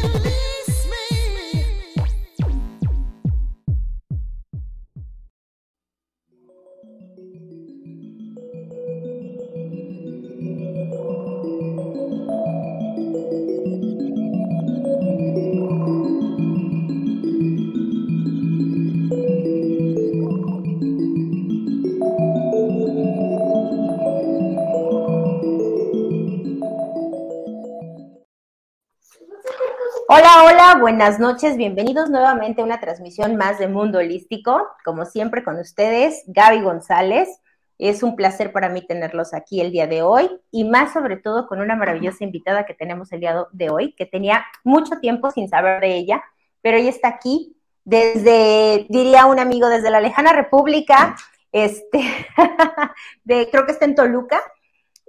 Hola, buenas noches, bienvenidos nuevamente a una transmisión más de Mundo Holístico. Como siempre con ustedes, Gaby González. Es un placer para mí tenerlos aquí el día de hoy y más sobre todo con una maravillosa invitada que tenemos el día de hoy, que tenía mucho tiempo sin saber de ella, pero ella está aquí desde, diría un amigo, desde la lejana República, este, de, creo que está en Toluca.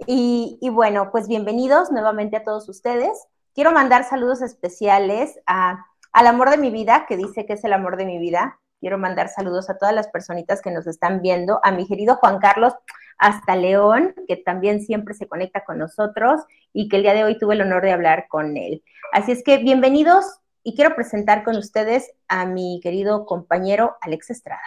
Y, y bueno, pues bienvenidos nuevamente a todos ustedes. Quiero mandar saludos especiales a, al amor de mi vida, que dice que es el amor de mi vida. Quiero mandar saludos a todas las personitas que nos están viendo, a mi querido Juan Carlos hasta León, que también siempre se conecta con nosotros y que el día de hoy tuve el honor de hablar con él. Así es que bienvenidos y quiero presentar con ustedes a mi querido compañero Alex Estrada.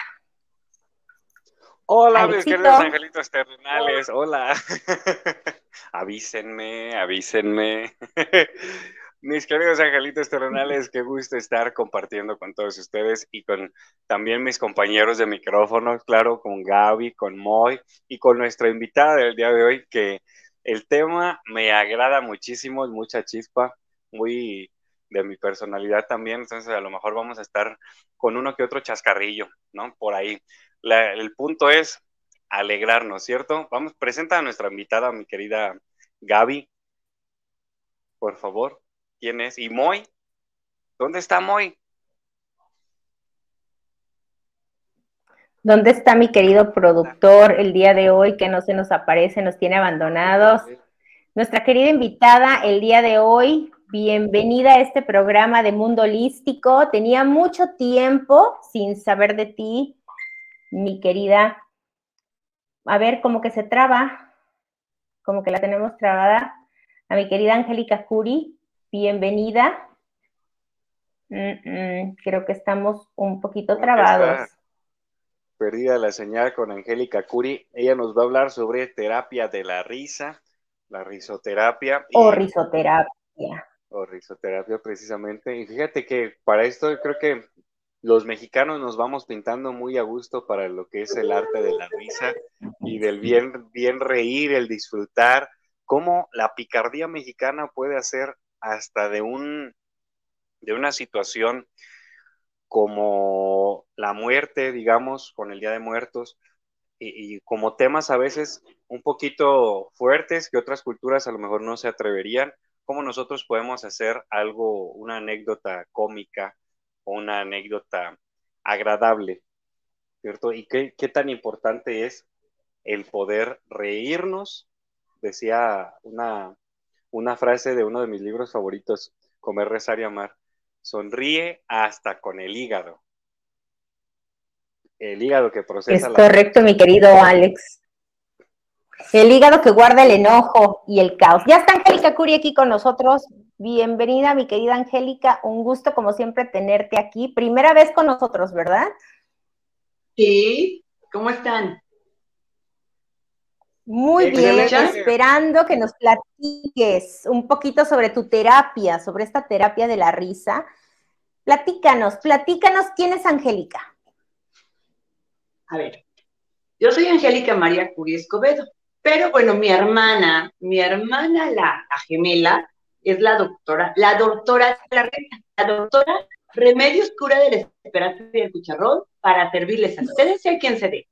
Hola, mis queridos angelitos terrenales, hola. avísenme, avísenme. mis queridos angelitos terrenales, qué gusto estar compartiendo con todos ustedes y con también mis compañeros de micrófono, claro, con Gaby, con Moy y con nuestra invitada del día de hoy, que el tema me agrada muchísimo, mucha chispa, muy de mi personalidad también, entonces a lo mejor vamos a estar con uno que otro chascarrillo, ¿no? Por ahí el punto es alegrarnos, ¿cierto? Vamos, presenta a nuestra invitada, mi querida Gaby, por favor. ¿Quién es? ¿Y Moy? ¿Dónde está Moy? ¿Dónde está mi querido productor el día de hoy que no se nos aparece, nos tiene abandonados? Nuestra querida invitada el día de hoy, bienvenida a este programa de Mundo Holístico. Tenía mucho tiempo sin saber de ti, mi querida, a ver, como que se traba, como que la tenemos trabada, a mi querida Angélica Curi, bienvenida. creo que estamos un poquito trabados. Perdida la señal con Angélica Curi. Ella nos va a hablar sobre terapia de la risa, la risoterapia. O risoterapia. O risoterapia, precisamente. Y fíjate que para esto creo que los mexicanos nos vamos pintando muy a gusto para lo que es el arte de la risa y del bien, bien reír, el disfrutar, cómo la picardía mexicana puede hacer hasta de un de una situación como la muerte, digamos, con el Día de Muertos, y, y, como temas a veces un poquito fuertes que otras culturas a lo mejor no se atreverían, cómo nosotros podemos hacer algo, una anécdota cómica, una anécdota agradable, ¿cierto? Y qué, qué tan importante es el poder reírnos, decía una, una frase de uno de mis libros favoritos, Comer, Rezar y Amar, sonríe hasta con el hígado. El hígado que procesa. Es correcto, mi querido Alex. El hígado que guarda el enojo y el caos. Ya está Angélica Curi aquí con nosotros. Bienvenida, mi querida Angélica. Un gusto, como siempre, tenerte aquí. Primera vez con nosotros, ¿verdad? Sí. ¿Cómo están? Muy bien, esperando que nos platiques un poquito sobre tu terapia, sobre esta terapia de la risa. Platícanos, platícanos quién es Angélica. A ver, yo soy Angélica María Curi Escobedo. Pero bueno, mi hermana, mi hermana, la, gemela, es la doctora, la doctora la, la doctora Remedios Cura del Esperanza y del Cucharrón para servirles a ustedes y a quien se dé.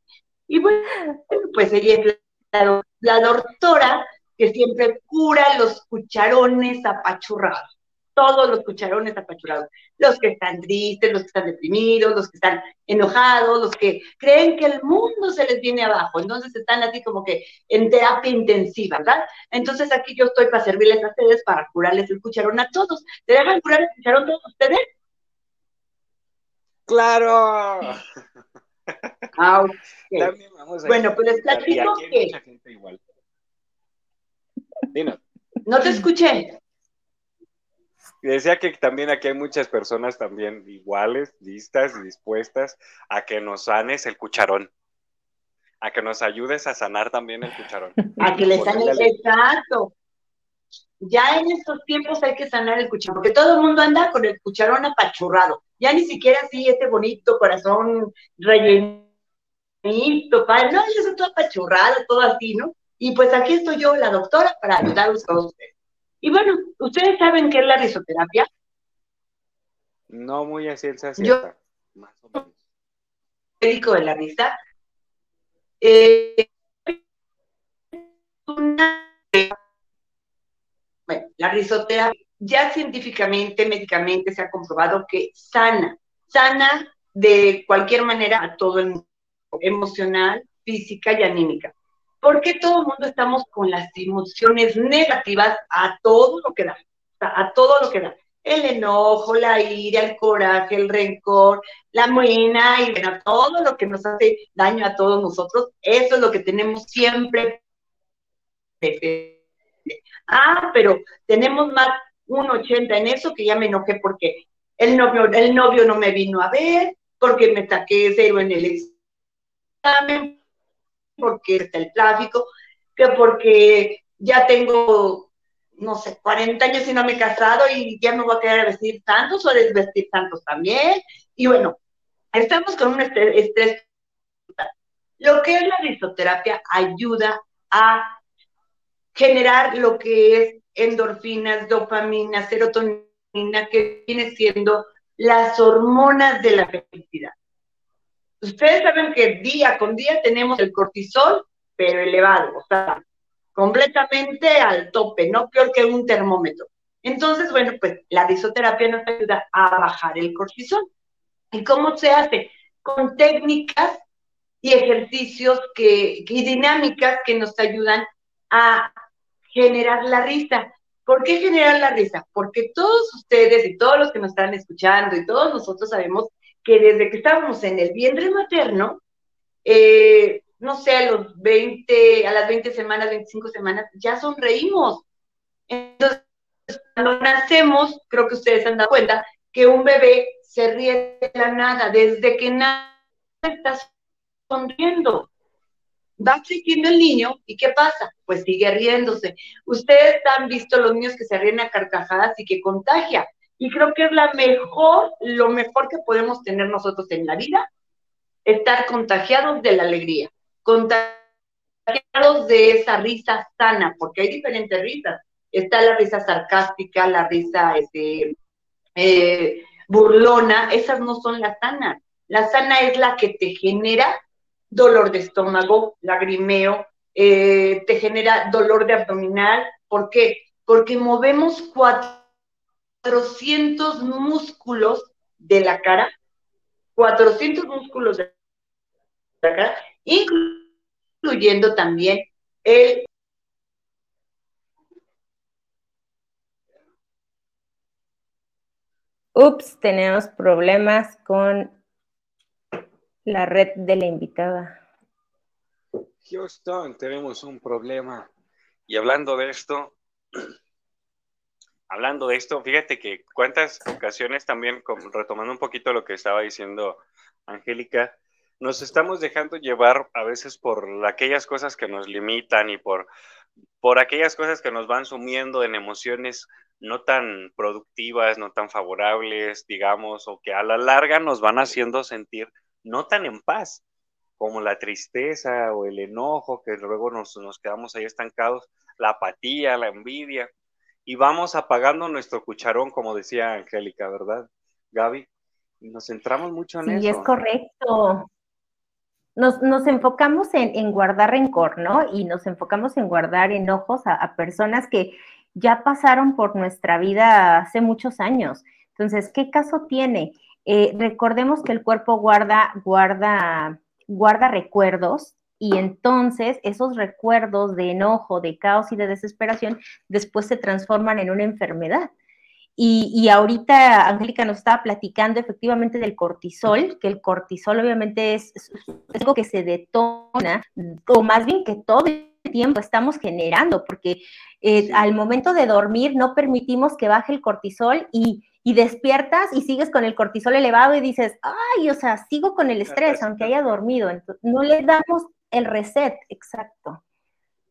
Y bueno, pues ella es la, la doctora que siempre cura los cucharones apachurrados todos los cucharones apachurados, los que están tristes, los que están deprimidos, los que están enojados, los que creen que el mundo se les viene abajo, entonces están así como que en terapia intensiva, ¿verdad? Entonces aquí yo estoy para servirles a ustedes, para curarles el cucharón a todos. ¿Te dejan curar el cucharón todos ustedes? Claro. Ah, bueno, pues les platico que... No te escuché. Decía que también aquí hay muchas personas también iguales, listas y dispuestas a que nos sanes el cucharón. A que nos ayudes a sanar también el cucharón. A que le sanes, exacto. Ya en estos tiempos hay que sanar el cucharón, porque todo el mundo anda con el cucharón apachurrado. Ya ni siquiera así este bonito corazón rellenito, padre. No, yo soy todo apachurrado, todo así, ¿no? Y pues aquí estoy yo, la doctora, para ayudarlos a ustedes. Y bueno, ¿ustedes saben qué es la risoterapia? No muy a ciencia cierta. Más o menos. Médico de la risa. Eh, bueno, la risoterapia ya científicamente, médicamente se ha comprobado que sana, sana de cualquier manera a todo el mundo, emocional, física y anímica. ¿Por qué todo el mundo estamos con las emociones negativas a todo lo que da? A todo lo que da. El enojo, la ira, el coraje, el rencor, la muena y bueno, todo lo que nos hace daño a todos nosotros, eso es lo que tenemos siempre. Ah, pero tenemos más un 80 en eso que ya me enojé porque el novio, el novio no me vino a ver, porque me saqué cero en el examen, porque está el tráfico, que porque ya tengo, no sé, 40 años y no me he casado y ya me voy a quedar a vestir tantos o desvestir tantos también. Y bueno, estamos con un estrés. Lo que es la risoterapia ayuda a generar lo que es endorfinas, dopamina, serotonina, que viene siendo las hormonas de la felicidad. Ustedes saben que día con día tenemos el cortisol, pero elevado, o sea, completamente al tope, no peor que un termómetro. Entonces, bueno, pues la risoterapia nos ayuda a bajar el cortisol. ¿Y cómo se hace? Con técnicas y ejercicios que, y dinámicas que nos ayudan a generar la risa. ¿Por qué generar la risa? Porque todos ustedes y todos los que nos están escuchando y todos nosotros sabemos que desde que estábamos en el vientre materno, eh, no sé, a los 20, a las 20 semanas, 25 semanas, ya sonreímos. Entonces, cuando nacemos, creo que ustedes han dado cuenta que un bebé se ríe de la nada, desde que nace está sonriendo. Va siguiendo el niño y ¿qué pasa? Pues sigue riéndose. Ustedes han visto los niños que se ríen a carcajadas y que contagia. Y creo que es la mejor, lo mejor que podemos tener nosotros en la vida, estar contagiados de la alegría, contagiados de esa risa sana, porque hay diferentes risas. Está la risa sarcástica, la risa este, eh, burlona, esas no son las sanas. La sana es la que te genera dolor de estómago, lagrimeo, eh, te genera dolor de abdominal. ¿Por qué? Porque movemos cuatro 400 músculos de la cara, 400 músculos de la cara, incluyendo también el... Ups, tenemos problemas con la red de la invitada. Houston, tenemos un problema. Y hablando de esto, hablando de esto, fíjate que cuántas ocasiones también, retomando un poquito lo que estaba diciendo Angélica, nos estamos dejando llevar a veces por aquellas cosas que nos limitan y por, por aquellas cosas que nos van sumiendo en emociones no tan productivas, no tan favorables, digamos, o que a la larga nos van haciendo sentir no tan en paz, como la tristeza o el enojo, que luego nos, nos quedamos ahí estancados, la apatía, la envidia y vamos apagando nuestro cucharón, como decía Angélica, ¿verdad, Gaby? Nos centramos mucho en eso. Sí, es correcto. Nos, enfocamos en, guardar rencor, ¿no? Y nos enfocamos en guardar enojos a, personas que ya pasaron por nuestra vida hace muchos años. Entonces, ¿qué caso tiene? Eh, recordemos que el cuerpo guarda, guarda, guarda recuerdos y entonces esos recuerdos de enojo, de caos y de desesperación después se transforman en una enfermedad. Y, ahorita Angélica nos estaba platicando efectivamente del cortisol, que el cortisol obviamente es, algo que se detona, o más bien que todo tiempo estamos generando, porque eh, al momento de dormir no permitimos que baje el cortisol y, y, despiertas y sigues con el cortisol elevado y dices, ay, o sea, sigo con el estrés, aunque haya dormido. Entonces, no le damos el reset, exacto.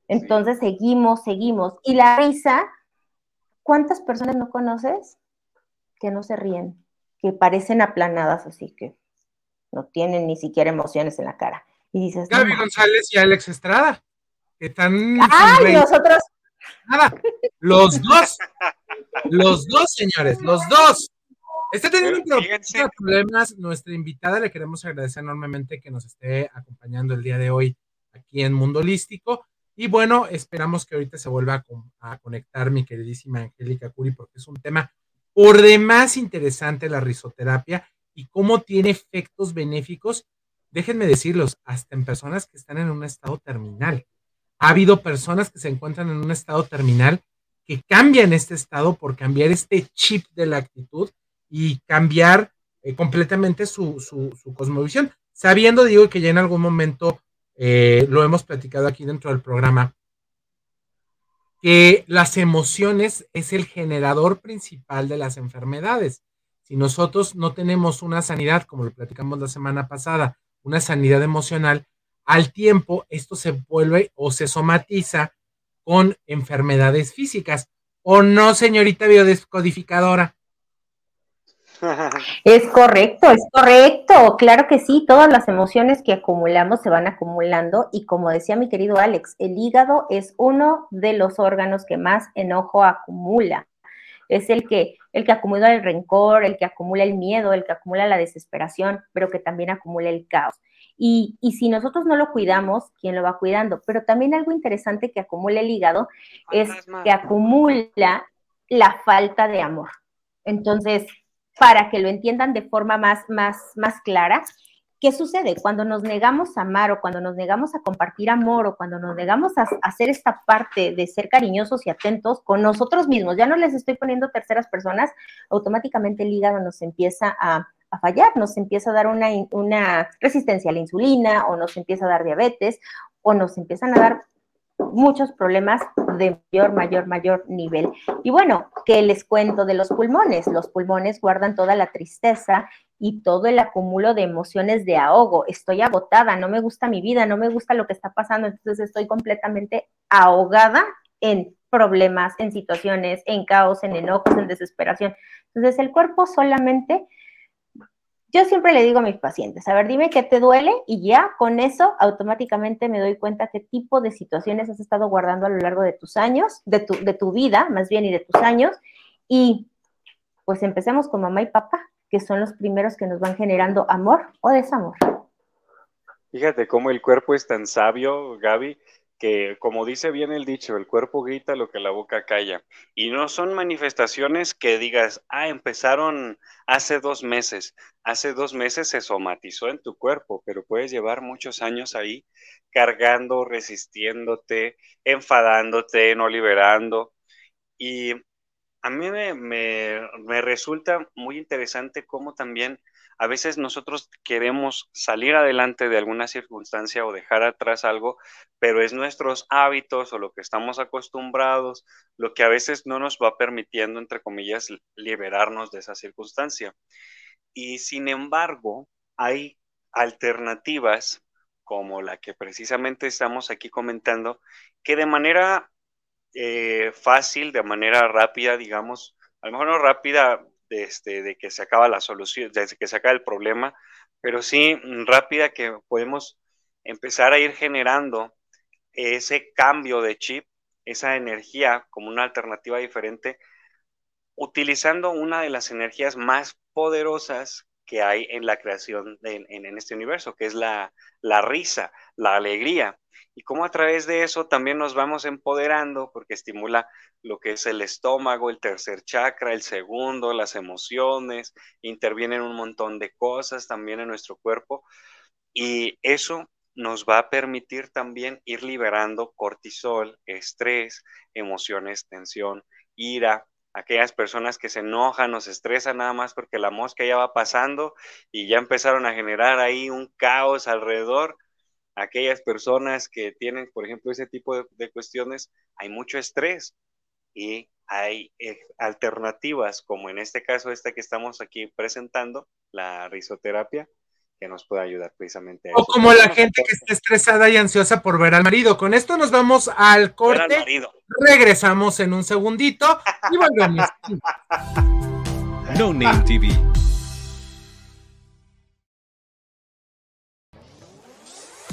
Entonces seguimos, seguimos. Y la risa, ¿cuántas personas no conoces que no se ríen? Que parecen aplanadas, así que no tienen ni siquiera emociones en la cara. Y dices, Gaby González y Alex Estrada, que están. ¡Ay, nosotros! Nada, los dos, los dos, señores, los dos. Está teniendo problemas. Nuestra invitada le queremos agradecer enormemente que nos esté acompañando el día de hoy aquí en Mundo Holístico. Y bueno, esperamos que ahorita se vuelva a, conectar mi queridísima Angélica Curi, porque es un tema por demás interesante la risoterapia y cómo tiene efectos benéficos, déjenme decirlos, hasta en personas que están en un estado terminal. Ha habido personas que se encuentran en un estado terminal que cambian este estado por cambiar este chip de la actitud y cambiar eh, completamente su, su, cosmovisión, sabiendo, digo, que ya en algún momento eh, lo hemos platicado aquí dentro del programa, que las emociones es el generador principal de las enfermedades. Si nosotros no tenemos una sanidad, como lo platicamos la semana pasada, una sanidad emocional, al tiempo esto se vuelve o se somatiza con enfermedades físicas. ¿O no, señorita biodescodificadora? Es correcto, es correcto, claro que sí, todas las emociones que acumulamos se van acumulando y como decía mi querido Alex, el hígado es uno de los órganos que más enojo acumula. Es el que, el que acumula el rencor, el que acumula el miedo, el que acumula la desesperación, pero que también acumula el caos. Y, y, si nosotros no lo cuidamos, ¿quién lo va cuidando? Pero también algo interesante que acumula el hígado es que acumula la falta de amor. Entonces, para que lo entiendan de forma más, más, más clara. ¿Qué sucede? Cuando nos negamos a amar o cuando nos negamos a compartir amor o cuando nos negamos a, hacer esta parte de ser cariñosos y atentos con nosotros mismos, ya no les estoy poniendo terceras personas, automáticamente el hígado nos empieza a, a fallar, nos empieza a dar una, una resistencia a la insulina o nos empieza a dar diabetes o nos empiezan a dar muchos problemas de mayor, mayor, mayor nivel. Y bueno, ¿qué les cuento de los pulmones? Los pulmones guardan toda la tristeza y todo el acumulo de emociones de ahogo. Estoy agotada, no me gusta mi vida, no me gusta lo que está pasando, entonces estoy completamente ahogada en problemas, en situaciones, en caos, en enojos, en desesperación. Entonces el cuerpo solamente yo siempre le digo a mis pacientes, a ver, dime qué te duele y ya con eso automáticamente me doy cuenta qué tipo de situaciones has estado guardando a lo largo de tus años, de tu, de tu vida más bien y de tus años. Y pues empecemos con mamá y papá, que son los primeros que nos van generando amor o desamor. Fíjate cómo el cuerpo es tan sabio, Gaby, que como dice bien el dicho, el cuerpo grita lo que la boca calla. Y no son manifestaciones que digas, ah, empezaron hace dos meses. Hace dos meses se somatizó en tu cuerpo, pero puedes llevar muchos años ahí cargando, resistiéndote, enfadándote, no liberando. Y a mí me, me resulta muy interesante cómo también a veces nosotros queremos salir adelante de alguna circunstancia o dejar atrás algo, pero es nuestros hábitos o lo que estamos acostumbrados lo que a veces no nos va permitiendo, entre comillas, liberarnos de esa circunstancia. Y sin embargo, hay alternativas como la que precisamente estamos aquí comentando, que de manera eh, fácil, de manera rápida, digamos, a lo mejor no rápida de, este, de que se acaba la solución, de que se acaba el problema, pero sí mm, rápida que podemos empezar a ir generando ese cambio de chip, esa energía como una alternativa diferente, utilizando una de las energías más poderosas que hay en la creación en, en, este universo, que es la, la risa, la alegría. Y cómo a través de eso también nos vamos empoderando porque estimula lo que es el estómago, el tercer chakra, el segundo, las emociones, intervienen un montón de cosas también en nuestro cuerpo. Y eso nos va a permitir también ir liberando cortisol, estrés, emociones, tensión, ira, aquellas personas que se enojan o se estresan nada más porque la mosca ya va pasando y ya empezaron a generar ahí un caos alrededor. Aquellas personas que tienen, por ejemplo, ese tipo de, cuestiones, hay mucho estrés y hay eh, alternativas, como en este caso esta que estamos aquí presentando, la risoterapia, que nos puede ayudar precisamente a O como la gente que está estresada y ansiosa por ver al marido. Con esto nos vamos al corte. Regresamos en un segundito y volvemos. no Name TV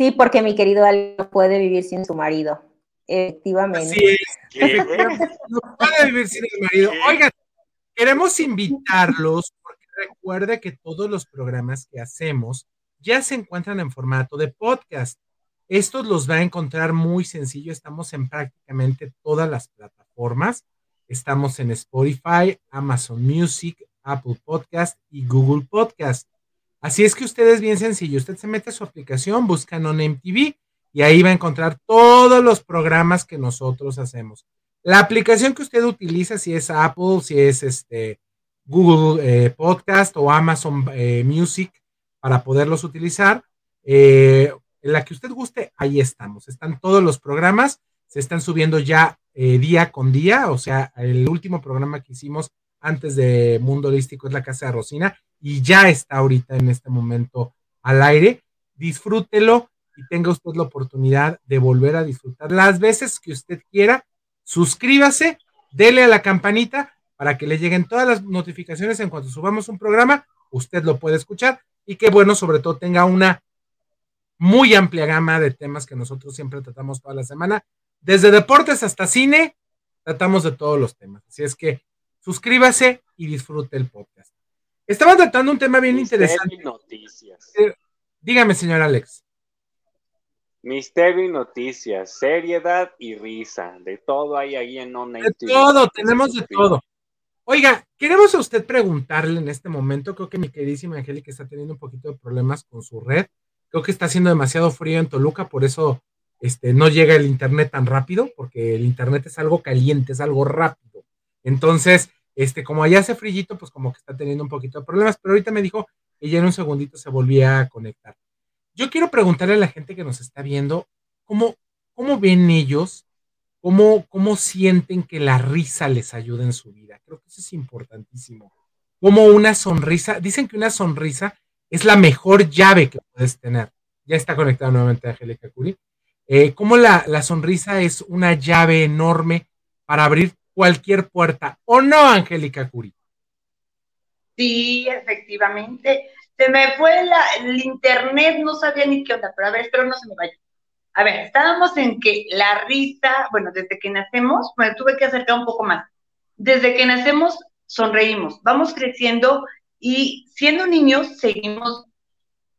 Sí, porque mi querido Ale no puede vivir sin su marido. Efectivamente. Sí, no puede vivir sin su marido. Oigan, queremos invitarlos porque recuerde que todos los programas que hacemos ya se encuentran en formato de podcast. Estos los va a encontrar muy sencillo. Estamos en prácticamente todas las plataformas. Estamos en Spotify, Amazon Music, Apple Podcast y Google Podcast. Así es que usted es bien sencillo. Usted se mete a su aplicación, busca NonMTV y ahí va a encontrar todos los programas que nosotros hacemos. La aplicación que usted utiliza, si es Apple, si es este Google eh, Podcast o Amazon eh, Music, para poderlos utilizar, eh, en la que usted guste, ahí estamos. Están todos los programas, se están subiendo ya día con día, o sea, el último programa que hicimos antes de Mundo Holístico es la Casa de Rosina y ya está ahorita en este momento al aire. Disfrútelo y tenga usted la oportunidad de volver a disfrutar las veces que usted quiera. Suscríbase, dele a la campanita para que le lleguen todas las notificaciones en cuanto subamos un programa. Usted lo puede escuchar y que bueno, sobre todo tenga una muy amplia gama de temas que nosotros siempre tratamos toda la semana. Desde deportes hasta cine, tratamos de todos los temas. Así es que suscríbase y disfrute el podcast. Estaba tratando un tema bien interesante. Noticias. Eh, dígame, señor Alex. Misterio y noticias, seriedad y risa, de todo hay ahí en No De todo, tenemos de todo. Oiga, queremos a usted preguntarle en este momento, creo que mi queridísima Angélica está teniendo un poquito de problemas con su red, creo que está haciendo demasiado frío en Toluca, por eso este, no llega el internet tan rápido, porque el internet es algo caliente, es algo rápido. Entonces, este, como allá hace frillito, pues como que está teniendo un poquito de problemas, pero ahorita me dijo que ya en un segundito se volvía a conectar. Yo quiero preguntarle a la gente que nos está viendo, ¿cómo, cómo ven ellos? Cómo, ¿Cómo sienten que la risa les ayuda en su vida? Creo que eso es importantísimo. Como una sonrisa, dicen que una sonrisa es la mejor llave que puedes tener. Ya está conectada nuevamente Angélica Curi. Eh, como la, la sonrisa es una llave enorme para abrir cualquier puerta. ¿O no, Angélica Curi? Sí, efectivamente. Se me fue el internet, no sabía ni qué onda, pero a ver, espero no se me vaya. A ver, estábamos en que la risa, bueno, desde que nacemos, bueno, tuve que acercar un poco más. Desde que nacemos, sonreímos, vamos creciendo y siendo niños seguimos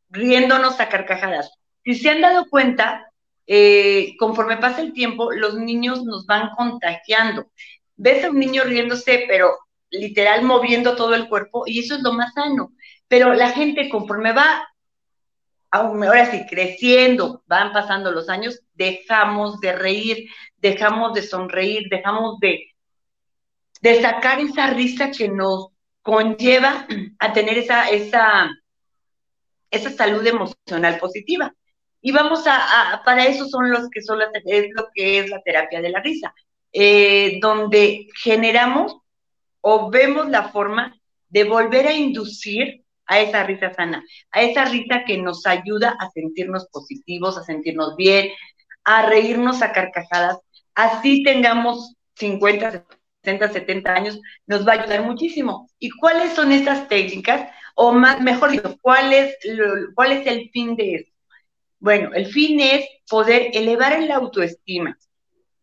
riéndonos a carcajadas. Si se han dado cuenta, eh, conforme pasa el tiempo, los niños nos van contagiando. Ves a un niño riéndose, pero literal moviendo todo el cuerpo, y eso es lo más sano. Pero la gente, conforme va, ahora sí, creciendo, van pasando los años, dejamos de reír, dejamos de sonreír, dejamos de, de sacar esa risa que nos conlleva a tener esa, esa, esa salud emocional positiva. Y vamos a, para eso son los que son las, es lo que es la terapia de la risa, eh, donde generamos o vemos la forma de volver a inducir a esa risa sana, a esa risa que nos ayuda a sentirnos positivos, a sentirnos bien, a reírnos a carcajadas, así tengamos 50, 60, 70 años, nos va a ayudar muchísimo. ¿Y cuáles son estas técnicas? O más, mejor dicho, ¿cuál es, ¿cuál es el fin de esto? Bueno, el fin es poder elevar la autoestima,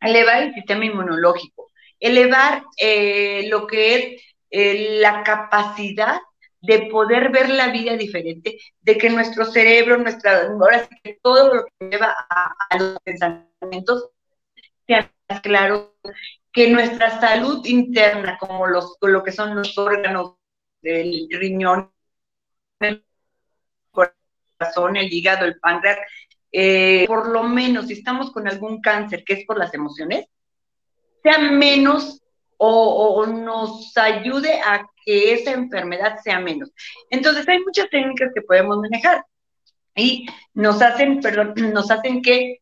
elevar el sistema inmunológico, elevar eh, lo que es eh, la capacidad de poder ver la vida diferente, de que nuestro cerebro, nuestra, ahora sí todo lo que lleva a, los pensamientos sea más claro, que nuestra salud interna, como los, lo que son los órganos del riñón, el corazón, el hígado, el páncreas, eh, por lo menos si estamos con algún cáncer que es por las emociones, sea menos o, nos ayude a que esa enfermedad sea menos. Entonces hay muchas técnicas que podemos manejar y nos hacen, perdón, nos hacen que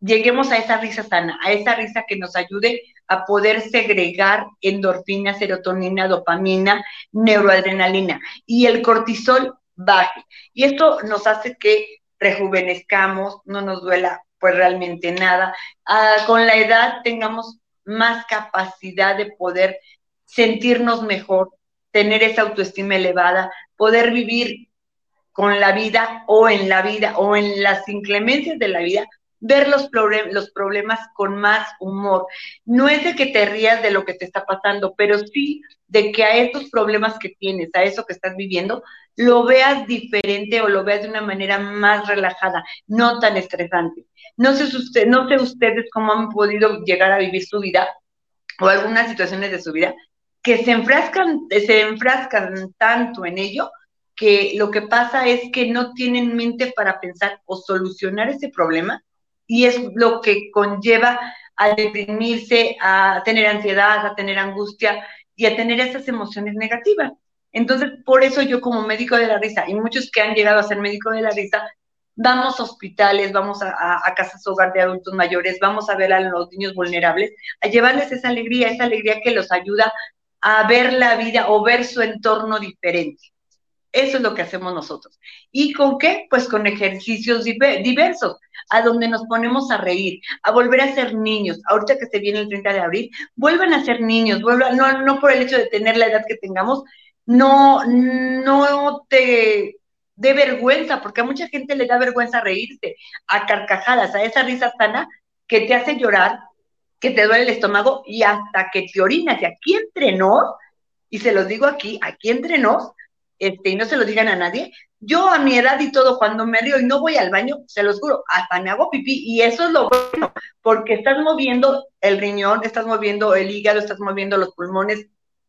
lleguemos a esa risa sana, a esa risa que nos ayude a poder segregar endorfina, serotonina, dopamina, neuroadrenalina y el cortisol baje. Y esto nos hace que rejuvenezcamos, no nos duela pues realmente nada. Ah, con la edad tengamos más capacidad de poder sentirnos mejor, tener esa autoestima elevada, poder vivir con la vida o en la vida o en las inclemencias de la vida ver los, los problemas con más humor. No es de que te rías de lo que te está pasando, pero sí de que a estos problemas que tienes, a eso que estás viviendo, lo veas diferente o lo veas de una manera más relajada, no tan estresante. No sé, usted, no sé ustedes cómo han podido llegar a vivir su vida o algunas situaciones de su vida que se enfrascan, se enfrascan tanto en ello que lo que pasa es que no tienen mente para pensar o solucionar ese problema y es lo que conlleva a deprimirse, a tener ansiedad, a tener angustia y a tener esas emociones negativas. Entonces, por eso yo como médico de la risa, y muchos que han llegado a ser médico de la risa, vamos a hospitales, vamos a, a, casas hogar de adultos mayores, vamos a ver a los niños vulnerables, a llevarles esa alegría, esa alegría que los ayuda a ver la vida o ver su entorno diferente. Eso es lo que hacemos nosotros. ¿Y con qué? Pues con ejercicios diversos, a donde nos ponemos a reír, a volver a ser niños. Ahorita que se viene el 30 de abril, vuelvan a ser niños, vuelvan, no, no por el hecho de tener la edad que tengamos, no, no te dé vergüenza, porque a mucha gente le da vergüenza reírse, a carcajadas, a esa risa sana que te hace llorar, que te duele el estómago y hasta que te orinas. Y aquí entre nos, y se los digo aquí, aquí entre nos, este, y no se lo digan a nadie. Yo a mi edad y todo, cuando me río y no voy al baño, se los juro, hasta me hago pipí. Y eso es lo bueno, porque estás moviendo el riñón, estás moviendo el hígado, estás moviendo los pulmones,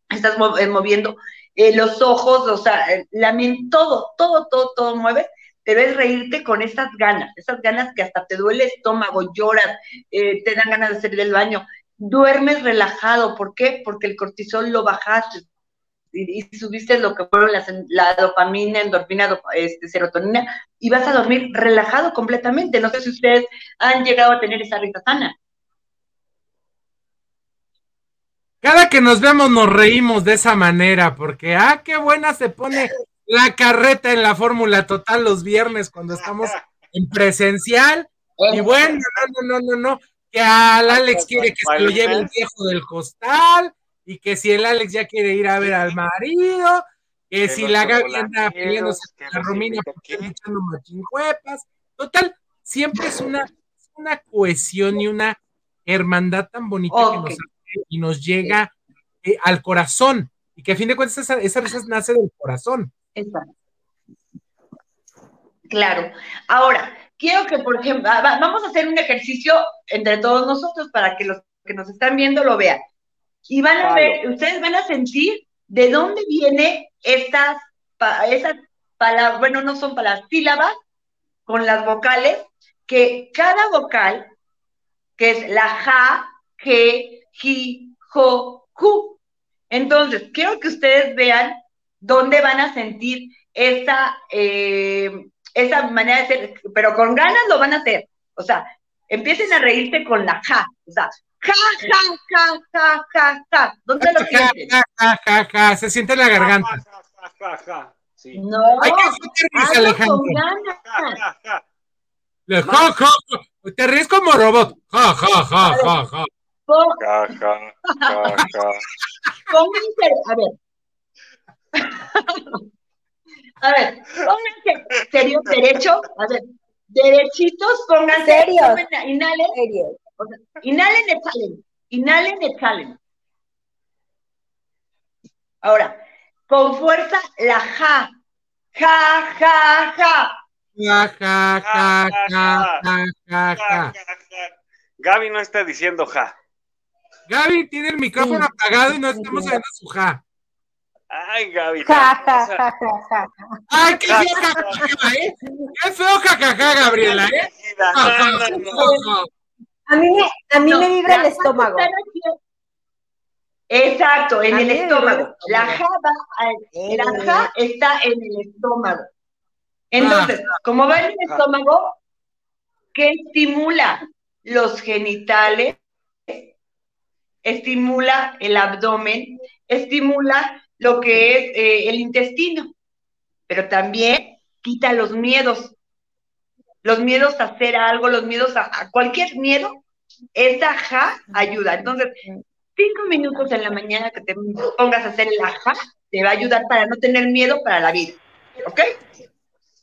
estás eh, moviendo eh, los ojos, o sea, la mente, todo, todo, todo, todo mueve. Pero es reírte con esas ganas, esas ganas que hasta te duele el estómago, lloras, eh, te dan ganas de salir del baño, duermes relajado. ¿Por qué? Porque el cortisol lo bajaste, y, subiste lo que fueron la dopamina, endorfina, este, serotonina, y vas a dormir relajado completamente. No sé si ustedes han llegado a tener esa risa sana. Cada que nos vemos nos reímos de esa manera, porque, ah, qué buena se pone la carreta en la Fórmula Total los viernes cuando estamos en presencial. Y bueno, no, no, no, no, no, que al Alex quiere que se lo lleve el viejo del costal, y que si el Alex ya quiere ir a ver al marido, que, si la Gaby anda peleándose con la Romina porque echando machincuepas. Total, siempre es una una cohesión y una hermandad tan bonita que nos y nos llega eh, al corazón. Y que a fin de cuentas esa, esa risa nace del corazón. Exacto. Claro. Ahora, quiero que, por ejemplo, vamos a hacer un ejercicio entre todos nosotros para que los que nos están viendo lo vean. Y van a ver, ustedes van a sentir de dónde viene estas, esas palabras, bueno, no son palabras, sílabas con las vocales, que cada vocal, que es la ja, je, ji, jo, ju. Entonces, quiero que ustedes vean dónde van a sentir esa, eh, esa manera de ser, pero con ganas lo van a hacer. O sea, empiecen a reírse con la ja. O sea, ja, ja, ja, ja, ja, ja. ¿Dónde lo sienten? Ja, ja, ja, ja, se siente en la garganta. Ja, ja, ja, ja. Sí. No, Hay que Alejandro. Con ganas. Ja, ja, ja. Ja, ja, ja. Te ríes como robot. Ja, ja, ja, ja, ja. Ja, ja, ja, ja. Pónganse, a ver. A ver, pónganse serio, derecho. A ver, derechitos, pónganse. Serios. Inhalen. Serios. O sea, inhalen, exhalen. Inhalen, exhalen. Ahora, con fuerza la ja. Ja, ja, ja. Ja, ja, ja, ja, ja, ja, Gaby no está diciendo ja. Gaby tiene el micrófono apagado y no estamos oyendo su ja. Ay, Gaby. Ja, ja, ja, ja, ja. Ay, qué feo jajaja, ¿eh? Qué feo jajaja, Gabriela, ¿eh? A mí me, a mí me vibra el estómago. Exacto, en el estómago. La ja, va, la ja está en el estómago. Entonces, como va en el estómago, ¿qué estimula? Los genitales, estimula el abdomen, estimula lo que es eh, el intestino, pero también quita los miedos, los miedos a hacer algo, los miedos a, cualquier miedo, esa ja ayuda. Entonces, cinco minutos en la mañana que te pongas a hacer el ja, te va a ayudar para no tener miedo para la vida. ¿Ok?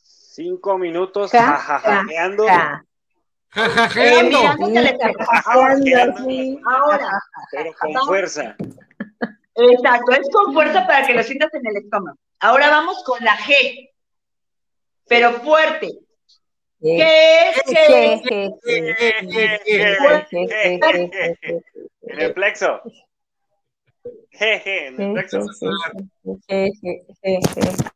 Cinco minutos jajajajeando. Jajajeando. Ahora, pero con fuerza. Exacto, es con fuerza para que lo sientas en el estómago. Ahora vamos con la G, pero fuerte. G, G, G, En el plexo. G, G, en el plexo.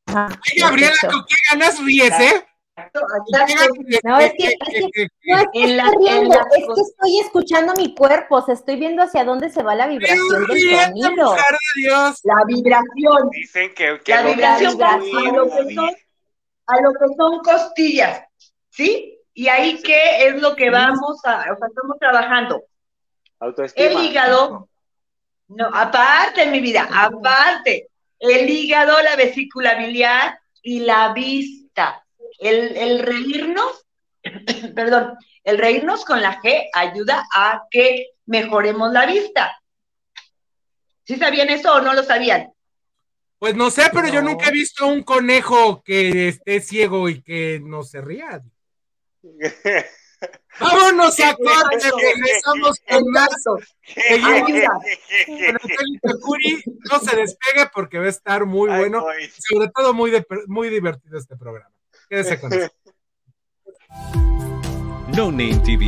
Ay, Gabriela, ¿con qué ganas ríes, eh? No, es que, es que, no, es que, la, riendo, es que estoy escuchando mi cuerpo, o sea, estoy viendo hacia dónde se va la vibración del sonido. La vibración. Dicen que, la vibración, a, lo que son, a lo que son costillas, ¿sí? Y ahí qué es lo que vamos a, o sea, estamos trabajando. Autoestima. El hígado, no, aparte, mi vida, aparte, el hígado, la vesícula biliar y la vista el, reírnos, perdón, el reírnos con la G ayuda a que mejoremos la vista. ¿Sí sabían eso o no lo sabían? Pues no sé, pero yo nunca he visto un conejo que esté ciego y que no se ría. Vámonos a corte, regresamos con más. no se despegue porque va a estar muy bueno, sobre todo muy, muy divertido este programa. Quédese con eso. No Name TV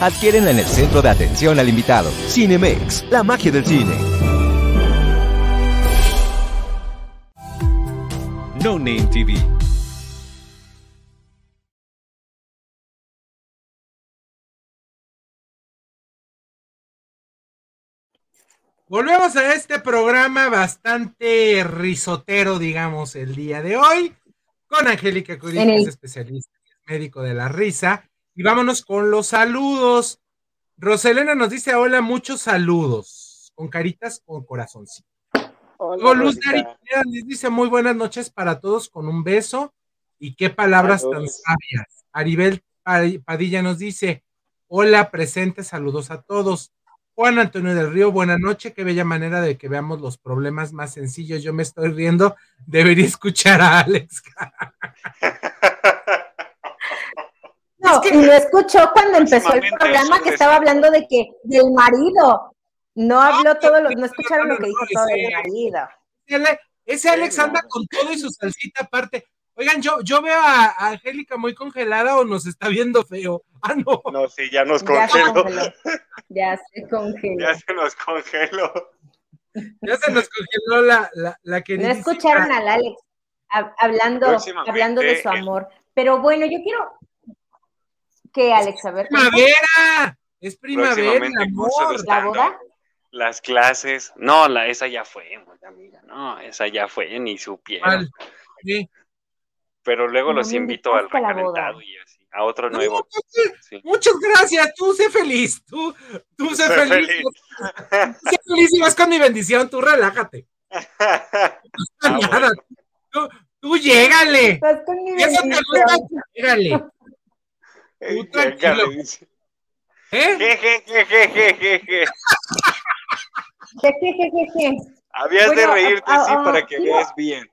Adquiérenla en el centro de atención al invitado. Cinemex, la magia del cine. No Name TV Volvemos a este programa bastante risotero, digamos, el día de hoy, con Angélica Curí, que es especialista, médico de la risa. Y vámonos con los saludos. Roselena nos dice hola, muchos saludos, con caritas con corazoncito. Hola, Luz les dice muy buenas noches para todos, con un beso. Y qué palabras tan sabias. Aribel Padilla nos dice, hola, presente, saludos a todos. Juan Antonio del Río, buena noche, qué bella manera de que veamos los problemas más sencillos. Yo me estoy riendo, debería escuchar a Alex. No, y lo escuchó cuando empezó el programa que estaba hablando de que del marido. No habló todo lo, no escucharon lo que dijo todo el marido. Ese Alex anda con todo y su salsita aparte. Oigan, yo, yo veo a, Angélica muy congelada o nos está viendo feo. Ah, no. No, sí, ya nos congeló. Ya se congeló. Ya se nos congeló. Ya se nos congeló la, la, la No escucharon al Alex hablando, hablando de su amor. Pero bueno, yo quiero. ¿Qué, Alex? A ver. ¡Primavera! Es primavera, el amor. ¿La boda? Las clases. No, la, esa ya fue, amiga. No, esa ya fue, ni supieron. Sí pero luego los invito al recalentado y así, a otro nuevo. Muchas gracias, tú sé feliz, tú, tú sé, feliz. sé feliz y vas con mi bendición, tú relájate. Ah, nada, tú, tú llégale. Vas con mi bendición. Eso te gusta, llégale. Tú tranquilo. ¿Eh? Habías de reírte, sí, para que veas bien.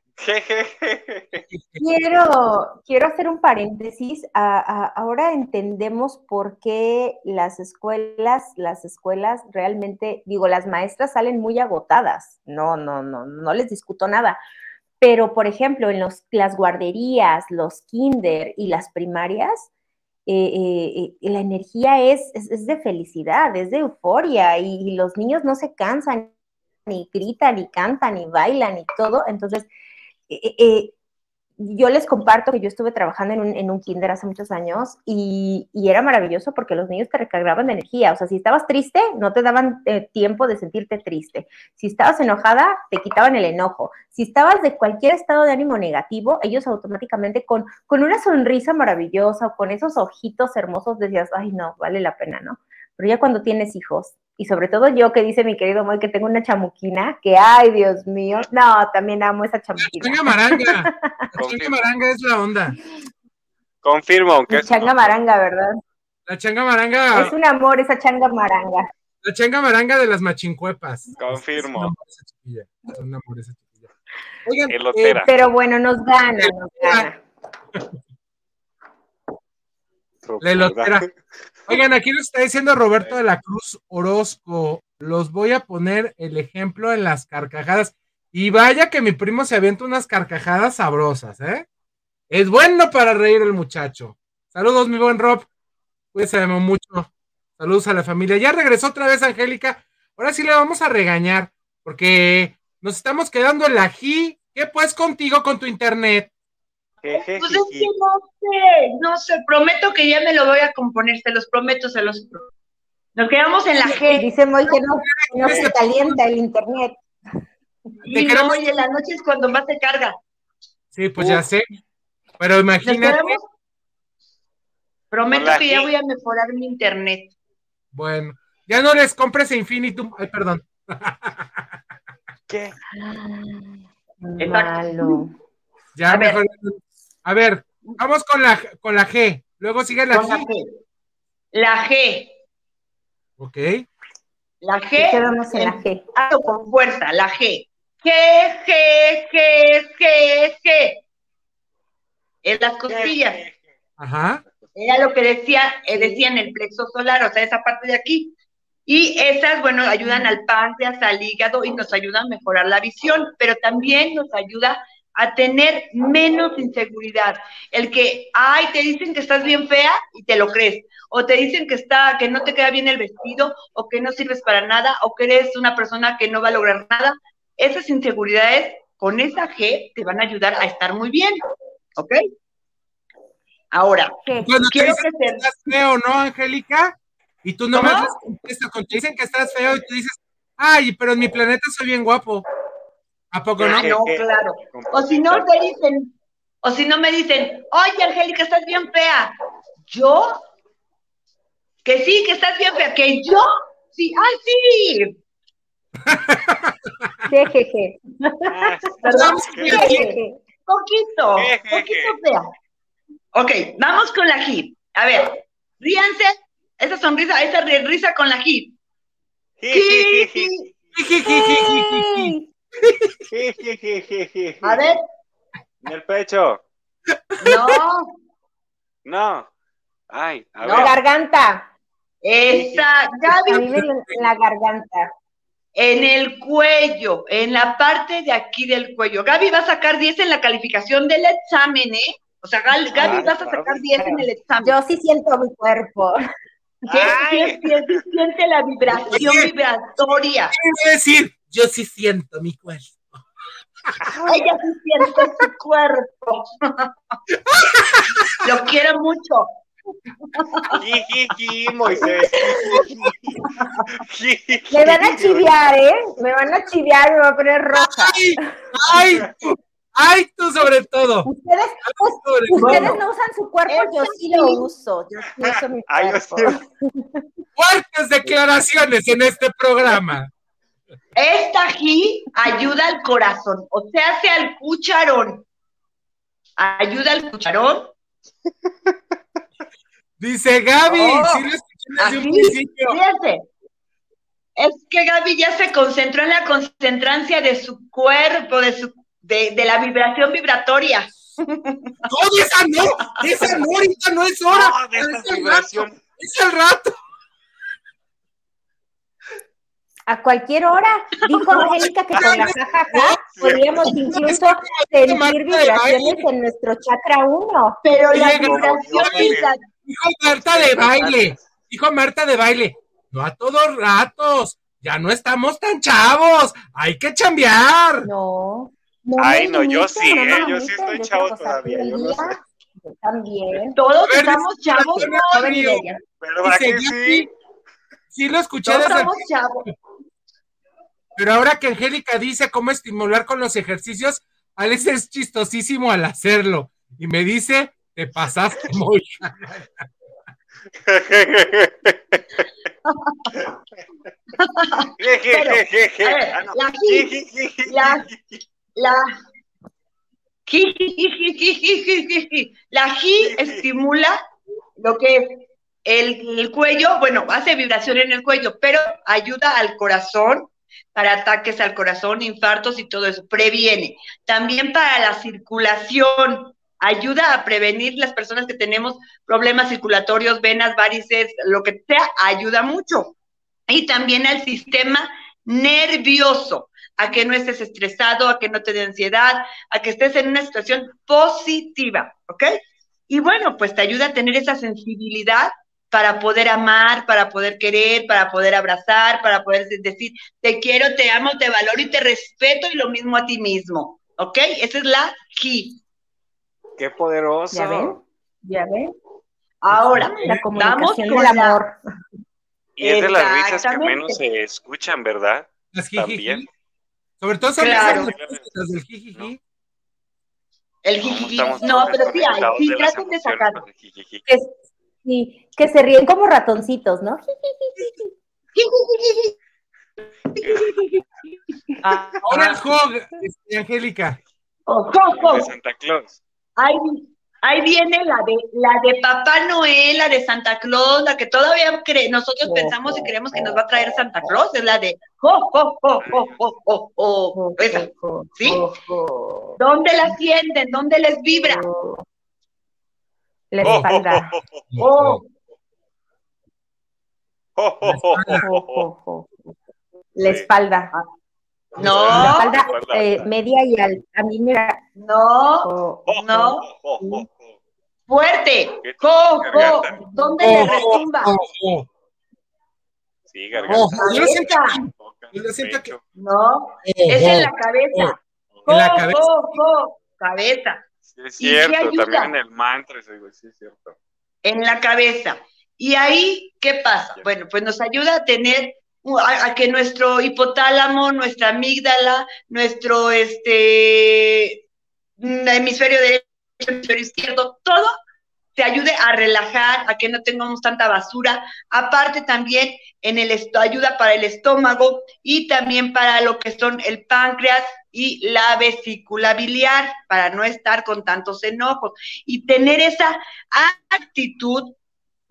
quiero, quiero hacer un paréntesis. ahora entendemos por qué las escuelas, las escuelas realmente, digo, las maestras salen muy agotadas. No, no, no, no les discuto nada. Pero, por ejemplo, en los, las guarderías, los kinder y las primarias, eh, eh, la energía es, es, de felicidad, es de euforia y, los niños no se cansan, ni gritan, ni cantan, ni bailan, y todo. Entonces, eh, eh, yo les comparto que yo estuve trabajando en un, kinder hace muchos años y, era maravilloso porque los niños te recargaban de energía. O sea, si estabas triste, no te daban eh, tiempo de sentirte triste. Si estabas enojada, te quitaban el enojo. Si estabas de cualquier estado de ánimo negativo, ellos automáticamente con, con una sonrisa maravillosa o con esos ojitos hermosos decías, ay, no, vale la pena, ¿no? Pero ya cuando tienes hijos, y sobre todo yo que dice mi querido Moy que tengo una chamuquina, que ay, Dios mío, no, también amo esa chamuquina. La changa maranga, la changa maranga es la onda. Confirmo, aunque es. changa maranga, ¿verdad? La changa maranga. Es un amor esa changa maranga. La changa maranga de las machincuepas. Confirmo. Es un amor esa chiquilla. Oigan, eh, pero bueno, nos gana, nos gana. La elotera. Oigan, aquí lo está diciendo Roberto de la Cruz Orozco. Los voy a poner el ejemplo en las carcajadas. Y vaya que mi primo se avienta unas carcajadas sabrosas, ¿eh? Es bueno para reír el muchacho. Saludos, mi buen Rob. Cuídense mucho. Saludos a la familia. Ya regresó otra vez Angélica. Ahora sí le vamos a regañar porque nos estamos quedando en la G. ¿Qué pues contigo con tu internet? Pues es que no sé, no sé, prometo que ya me lo voy a componer, se los prometo, se los prometo. Nos quedamos en la G. Dice Moy que no, no se calienta el internet. Y no, en la noche es cuando más se carga. Sí, pues ya sé. Pero imagínate. Prometo que ya voy a mejorar mi internet. Bueno, ya no les compres Infinitum. Ay, perdón. ¿Qué? Malo. Ya A mejor. A ver, vamos con la, con la G. Luego sigue la Con la G. G. La G. Ok. La G. quedamos en la G. Hazlo con fuerza, la G. G, G, G, G, G. En las costillas. Ajá. Era lo que decía, eh, decía en el plexo solar, o sea, esa parte de aquí. Y esas, bueno, ayudan al páncreas, al hígado y nos ayudan a mejorar la visión, pero también nos ayuda a tener menos inseguridad. El que, ay, te dicen que estás bien fea y te lo crees. O te dicen que está, que no te queda bien el vestido, o que no sirves para nada, o que eres una persona que no va a lograr nada. Esas inseguridades con esa G te van a ayudar a estar muy bien. ¿Ok? Ahora. Cuando te quiero dicen que estás feo, ¿no, Angélica? Y tú nomás contestas, cuando te dicen que estás feo y tú dices, ay, pero en mi planeta soy bien guapo. ¿A poco no? Ah, no, claro. O si no te dicen, o si no me dicen, oye, Angélica, estás bien fea. ¿Yo? Que sí, que estás bien fea. ¿Que yo? Sí, ay, sí. GGG. Ah. ¿qué? GGG. Poquito, Jejeje. poquito fea. Ok, vamos con la hip. A ver, ríanse. Esa sonrisa, esa ri- risa con la hip. A ver, En el pecho. no, No. Ay, a No. La ver. garganta. esa, A Gaby, mí me en la garganta. en el cuello, en la parte de aquí del cuello. Gaby va a sacar 10 en la calificación del examen, ¿eh? O sea, Gaby Ay, vas a sacar 10 en el examen. Yo sí siento mi cuerpo. Sí, sí, siente la vibración vibratoria. ¿Qué voy a decir? Yo sí siento mi cuerpo. Ella sí siente su cuerpo. Lo quiero mucho. Jijiji, Moisés. Me van a chiviar, ¿eh? Me van a chiviar, me va a poner roja. ¡Ay! ¡Ay! tú! ¡Ay, tú sobre todo! Ustedes, pues, Sobre ustedes todo. no usan su cuerpo, yo sí lo uso. Yo sí uso mi Ay, yo cuerpo. Fuertes declaraciones en este programa. Esta ají ayuda al corazón, o sea, hace al cucharón. Ayuda al cucharón. Dice Gaby, Oh, sí lo un principio. fíjense. Es que Gaby ya se concentró en la concentrancia de su cuerpo, de su, de, de la vibración vibratoria. ¡No, esa no! ¡Esa no! ¡Ahorita no es hora! No, de esa ¡Es el vibración. rato! ¡Es el rato! A cualquier hora, dijo Angélica que con la jajaja podríamos incluso sentir vibraciones en nuestro chakra 1. Pero la Oye, vibración Gaby, vibra- Dijo Marta de baile. Dijo Marta de baile. No a todos ratos. Ya no estamos tan chavos. Hay que chambear. No. no Ay, no, yo sí, ¿eh? Yo sí estoy chavo todavía, yo no día. Yo también. todos ver, estamos chavos, ¿no? Joven y Río. bella. ¿Verdad Dice que sí? Sí lo escuché Todos desde el estamos chavos. Pero ahora que Angélica dice cómo estimular con los ejercicios, Alex es chistosísimo al hacerlo. Y me dice, te pasaste muy. La- La la ji estimula lo que es el, el cuello, bueno, hace vibración en el cuello, pero ayuda al corazón para ataques al corazón, infartos y todo eso, previene. También para la circulación, ayuda a prevenir las personas que tenemos problemas circulatorios, venas, varices, lo que sea, ayuda mucho. Y también al sistema nervioso, a que no estés estresado, a que no te dé ansiedad, a que estés en una situación positiva, ¿ok? Y bueno, pues te ayuda a tener esa sensibilidad para poder amar, para poder querer, para poder abrazar, para poder decir, te quiero, te amo, te valoro y te respeto y lo mismo a ti mismo, ¿ok? Esa es la G. Qué poderoso. ¿Ya ven? ¿Ya ven? Ahora, La vamos comunicación con del la- amor. Y es de las risas que menos se escuchan, ¿verdad? Las. También. Sobre todo son Claro. las del jijiji. El ¿Cómo jijiji. No, pero sí hay, sí, traten de sacarlo. con el sí, que se ríen como ratoncitos, ¿no? Ah, Ahora el hog, este, Angélica. Oh, oh, De Santa Claus. Ahí, ahí viene la de la de Papá Noel, la de Santa Claus, la que todavía cre- nosotros pensamos y creemos que nos va a traer Santa Claus, es la de oh, oh, oh, oh, oh, oh, oh. Esa. ¿Sí? ¿Dónde la sienten? ¿Dónde les vibra? La Oh, oh, espalda. oh, la espalda. No. La espalda eh, media y alta. A mí me... No. Oh, oh, oh, no. Fuerte. Co, co. ¿Dónde le retumba? Sí, garganta. yo siento, yo siento que... No. es en la cabeza. en la cabeza. Cabeza. Sí, es cierto. También en el mantra. Sí, es cierto. En la cabeza. Y ahí, ¿qué pasa? Bueno, pues nos ayuda a tener, a, a que nuestro hipotálamo, nuestra amígdala, nuestro este, hemisferio derecho, hemisferio izquierdo, todo te ayude a relajar, a que no tengamos tanta basura. Aparte también en el ayuda para el estómago y también para lo que son el páncreas y la vesícula biliar, para no estar con tantos enojos y tener esa actitud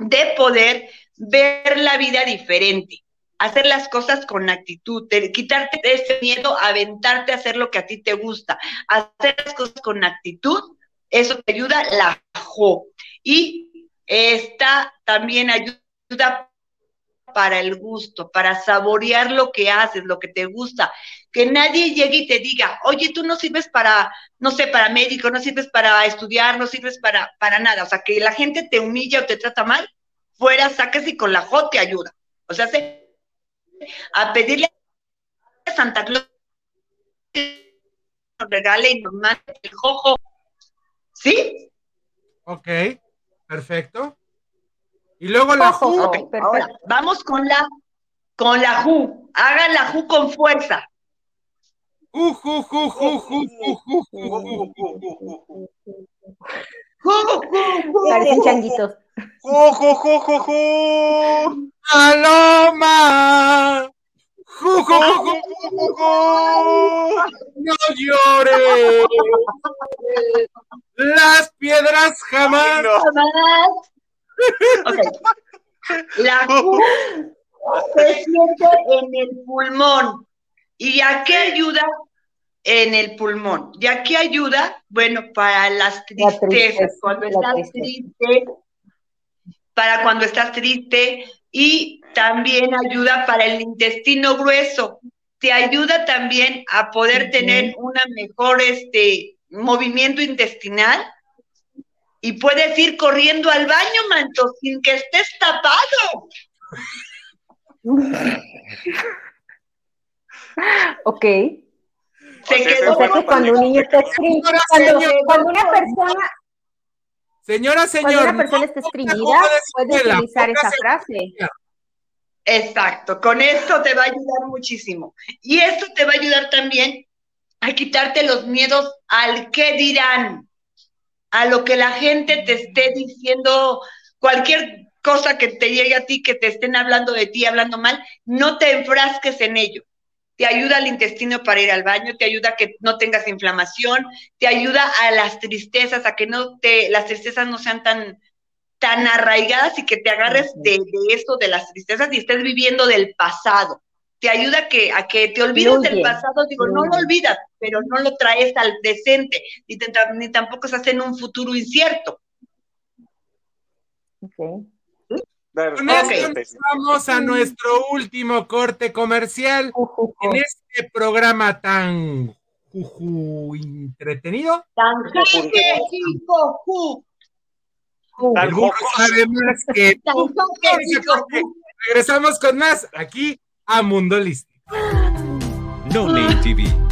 de poder ver la vida diferente, hacer las cosas con actitud, quitarte ese miedo, aventarte a hacer lo que a ti te gusta, hacer las cosas con actitud, eso te ayuda la jo. Y esta también ayuda para el gusto, para saborear lo que haces, lo que te gusta. Que nadie llegue y te diga, oye, tú no sirves para, no sé, para médico, no sirves para estudiar, no sirves para, para nada. O sea, que la gente te humilla o te trata mal, fuera, sacas y con la J te ayuda. O sea, se- a pedirle a Santa Claus que nos regale y nos mande el jojo. ¿Sí? Ok, perfecto. Y luego la Ojo, ju. ahora vamos con la con la ju. Hagan la ju con fuerza. Parecen changuitos. ¡No ¡Las piedras jamás! Jamás. La se siente en el pulmón. ¿Y a qué ayuda en el pulmón? ¿Y a qué ayuda? Bueno, para las tristezas. tristeza, Cuando la estás tristeza. triste, para cuando estás triste y también ayuda para el intestino grueso. Te ayuda también a poder tener una mejor este movimiento intestinal y puedes ir corriendo al baño, manto, sin que estés tapado. Ok. Se O sea, quedó O sea que cuando un niño está estreñido, cuando, cuando una persona, Señora, cuando señor. una persona no está de puede utilizar esa frase. Exacto, con esto te va a ayudar muchísimo. Y esto te va a ayudar también a quitarte los miedos al qué dirán, a lo que la gente te esté diciendo, cualquier cosa que te llegue a ti, que te estén hablando de ti, hablando mal, no te enfrasques en ello. Te ayuda al intestino para ir al baño, te ayuda a que no tengas inflamación, te ayuda a las tristezas, a que no te, las tristezas no sean tan, tan arraigadas y que te agarres de, de esto, de las tristezas y estés viviendo del pasado. Te ayuda a que, a que te olvides del pasado, digo, no lo olvidas, pero no lo traes al presente, ni, te- ni tampoco estás en un futuro incierto. Ok. Vamos a nuestro último corte comercial en este programa tan entretenido. Tan Además que regresamos con más aquí a Mundo Listo. No Name TV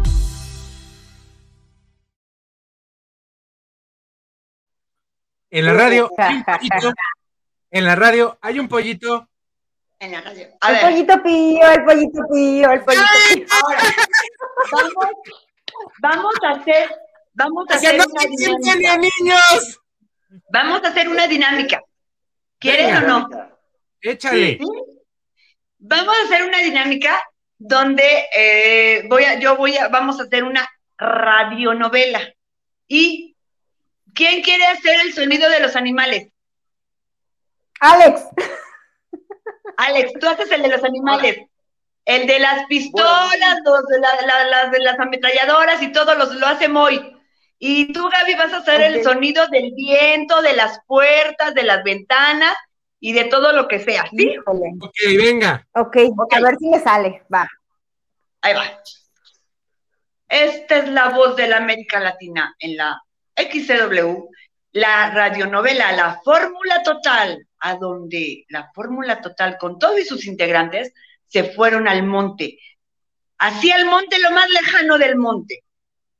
En la radio hay un pollito. En la radio hay un pollito. En la radio. el pollito pío, el pollito pío, el pollito pío. Ahora, vamos, vamos a hacer, vamos a hacer una dinámica. niños! Vamos a hacer una dinámica. ¿Quieren o no? Échale. ¿Sí? Vamos a hacer una dinámica donde eh, voy a, yo voy a, vamos a hacer una radionovela. ¿Y quién quiere hacer el sonido de los animales? Alex. Alex, tú haces el de los animales. El de las pistolas, los de, la- la- las de las ametralladoras y todo los, lo hace Moy. Y tú, Gaby, vas a hacer el sonido del viento, de las puertas, de las ventanas y de todo lo que sea. ¿Sí? Ok, venga. Ok, a ver si me sale. Va. Ahí va. Esta es la voz de la América Latina en la XCW, la radionovela La Fórmula Total, a donde la Fórmula Total con todos y sus integrantes se fueron al monte, hacia el monte, lo más lejano del monte.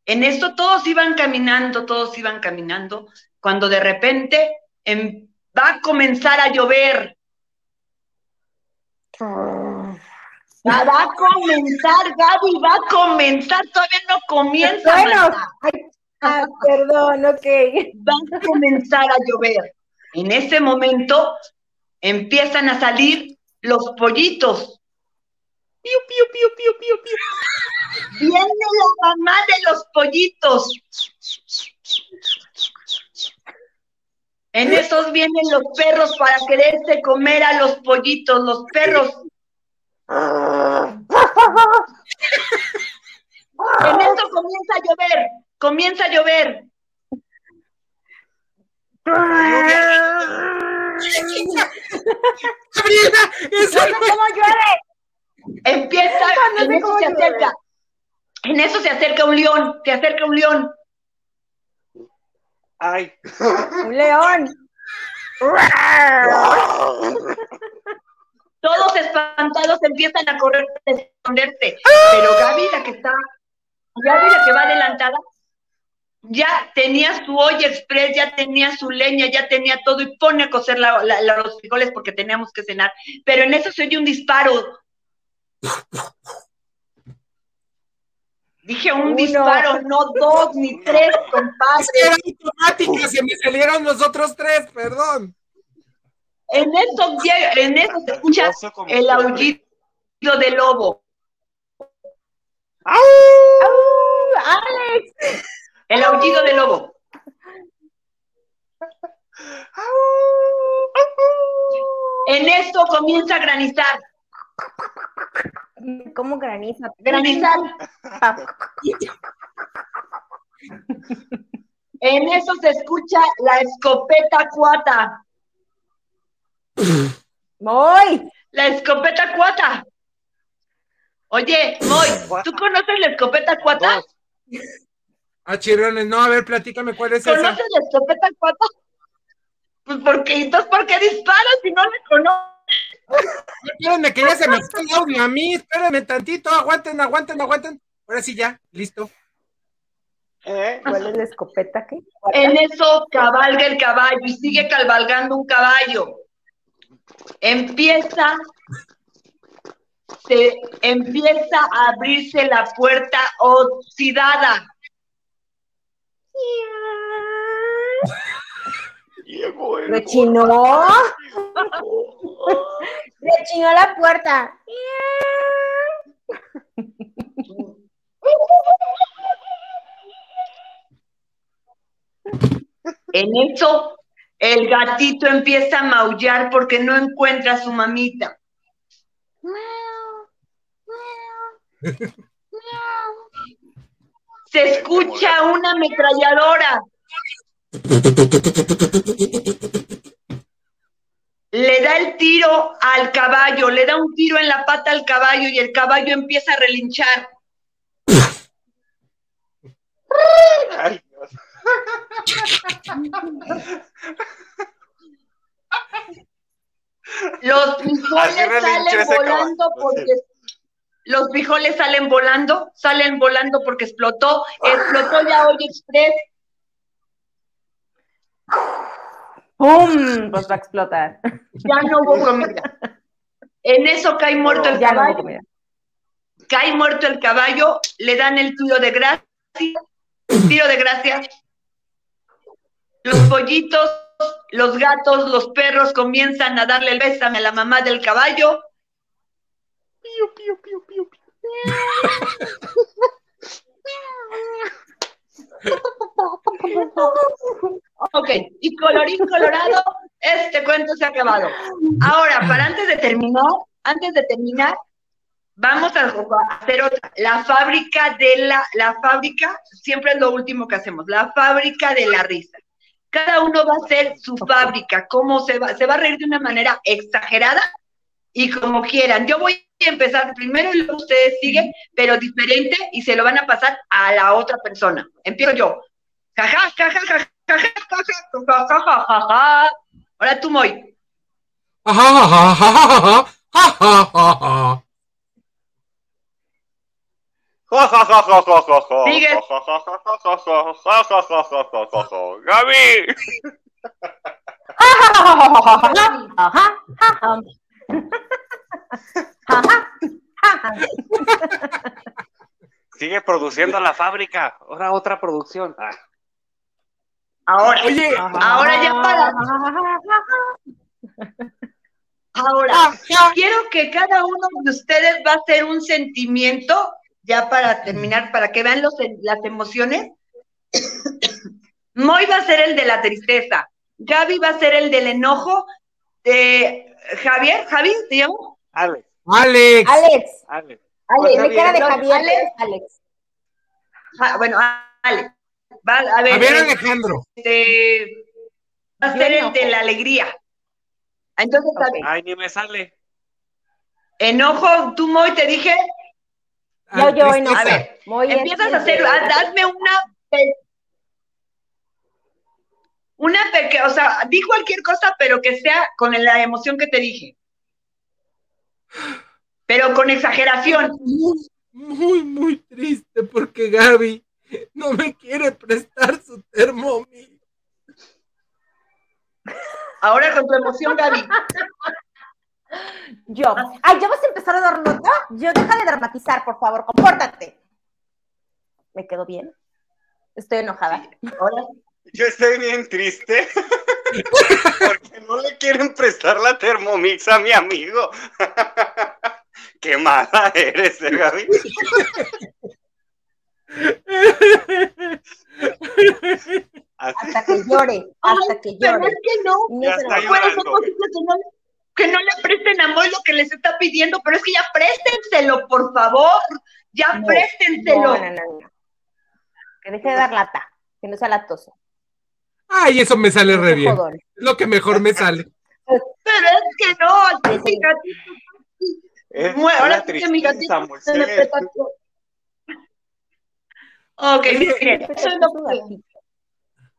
En esto todos iban caminando, todos iban caminando, cuando de repente em- va a comenzar a llover. Va va a comenzar, Gaby, va a comenzar, todavía no comienza. Bueno. Ah, perdón, ok. va a comenzar a llover. En ese momento empiezan a salir los pollitos. Piu, piu, piu, piu, piu, piu. Viene la mamá de los pollitos. En esos vienen los perros para quererse comer a los pollitos, los perros. En eso comienza a llover, comienza a llover. ¡Gabriela! ¡Esa No sé cómo llueve. Empieza, No sé en eso se llueve. acerca. En eso se acerca un león, se acerca un león. Ay. Un león. Todos espantados empiezan a correr a esconderse. Pero Gaby, la que está, Gaby, la que va adelantada, ya tenía su olla express, ya tenía su leña, ya tenía todo y pone a cocer la- la- la- los frijoles porque teníamos que cenar. Pero en eso se oye un disparo. Dije un Uno. disparo, no dos ni tres, compadre. era automática! ¡Se me salieron los otros tres! ¡Perdón! En eso, en eso se escucha el aullido del lobo. ¡Au! ¡Alex! El aullido del lobo. En esto comienza a granizar. ¿Cómo graniza? Granizar. En eso se escucha la escopeta cuata. ¡Voy! La escopeta cuata. Oye, Moy, ¿tú conoces la escopeta cuata? Ah, chirrones, no, a ver, platícame cuál es ¿Conoces esa. la escopeta cuata? Pues porque, entonces, ¿por qué disparas si no le conoces? Espérenme, que ya se me fue el audio a mí, espérenme tantito, aguanten, aguanten, aguanten. Ahora sí ya, listo. ¿Eh? ¿Cuál es la escopeta? ¿Qué? En eso cabalga el caballo y sigue cabalgando un caballo. Empieza, se empieza a abrirse la puerta oxidada. Llegó el Rechinó. Rechinó la puerta. En eso, el gatito empieza a maullar porque no encuentra a su mamita. Se escucha una ametralladora. Le da el tiro al caballo, le da un tiro en la pata al caballo y el caballo empieza a relinchar. Ay, Dios. Los relinchó salen volando porque los frijoles salen volando, salen volando porque explotó, explotó ya hoy express, ¡Pum! Pues va a explotar. ya no hubo comida. En eso cae muerto el Ya caballo, cae muerto el caballo, le dan el tiro de gracia, tiro de gracia. Los pollitos, los gatos, los perros comienzan a darle el bésame a la mamá del caballo. Piu, piu, piu, piu, piu. Ok, y colorín colorado, este cuento se ha acabado. Ahora, para antes de terminar, antes de terminar, vamos a hacer otra. La fábrica de la, la fábrica, siempre es lo último que hacemos, la fábrica de la risa. Cada uno va a hacer su fábrica, cómo se va, se va a reír de una manera exagerada y como quieran. Yo voy a empezar primero y luego ustedes siguen, pero diferente y se lo van a pasar a la otra persona. Empiezo yo. Ahora tú, Moy. Sigue. Sigue produciendo la fábrica. Ahora otra producción. Ah. Ahora, Oye, ahora ya para. Ahora, quiero que cada uno de ustedes va a hacer un sentimiento, ya para terminar, para que vean los, las emociones. Moy va a ser el de la tristeza, Gaby va a ser el del enojo, de Javier, Javi, ¿te llamo? Alex, Alex. Alex, Alex. Alex, Pues, cara de Javier. Alex. Alex. Ja- bueno, Ale, va, a ver, Javier eh, Alejandro. este, va a Yo ser el de la alegría. Entonces, Ok. Ay, ni me sale. enojo, tú, Moy, te dije, Yo, Ah, yo, no. tristeza. A ver, Muy bien, Empiezas a hacer, sí. haz- hazme una, una pequeña, o sea, di cualquier cosa, pero que sea con la emoción que te dije. Pero con exageración. Muy, muy, muy triste porque Gaby no me quiere prestar su termomil. Ahora con tu emoción, Gaby. Yo. Ay, ¿ya vas a empezar a dar nota? Yo, deja de dramatizar, por favor, compórtate. ¿Me quedó bien? Estoy enojada. Ahora, Yo estoy bien triste porque no le quieren prestar la Thermomix a mi amigo. Qué mala eres, eh, Gaby. Hasta que llore, hasta que pero llore. es que no. Ya se está llorando. posible que no, que no le presten a Moy lo que les está pidiendo, pero es que ya préstenselo, por favor. Ya No, préstenselo. No, no, no, no. Que deje de dar lata, que no sea latoso. Ay, eso me sale re bien. Es lo que mejor me sale. Pero es que no, Sí, sí. gatito, Es ahora una mi tristeza, gatito se me Moisés. peta todo. Ok, miren, eso es lo que,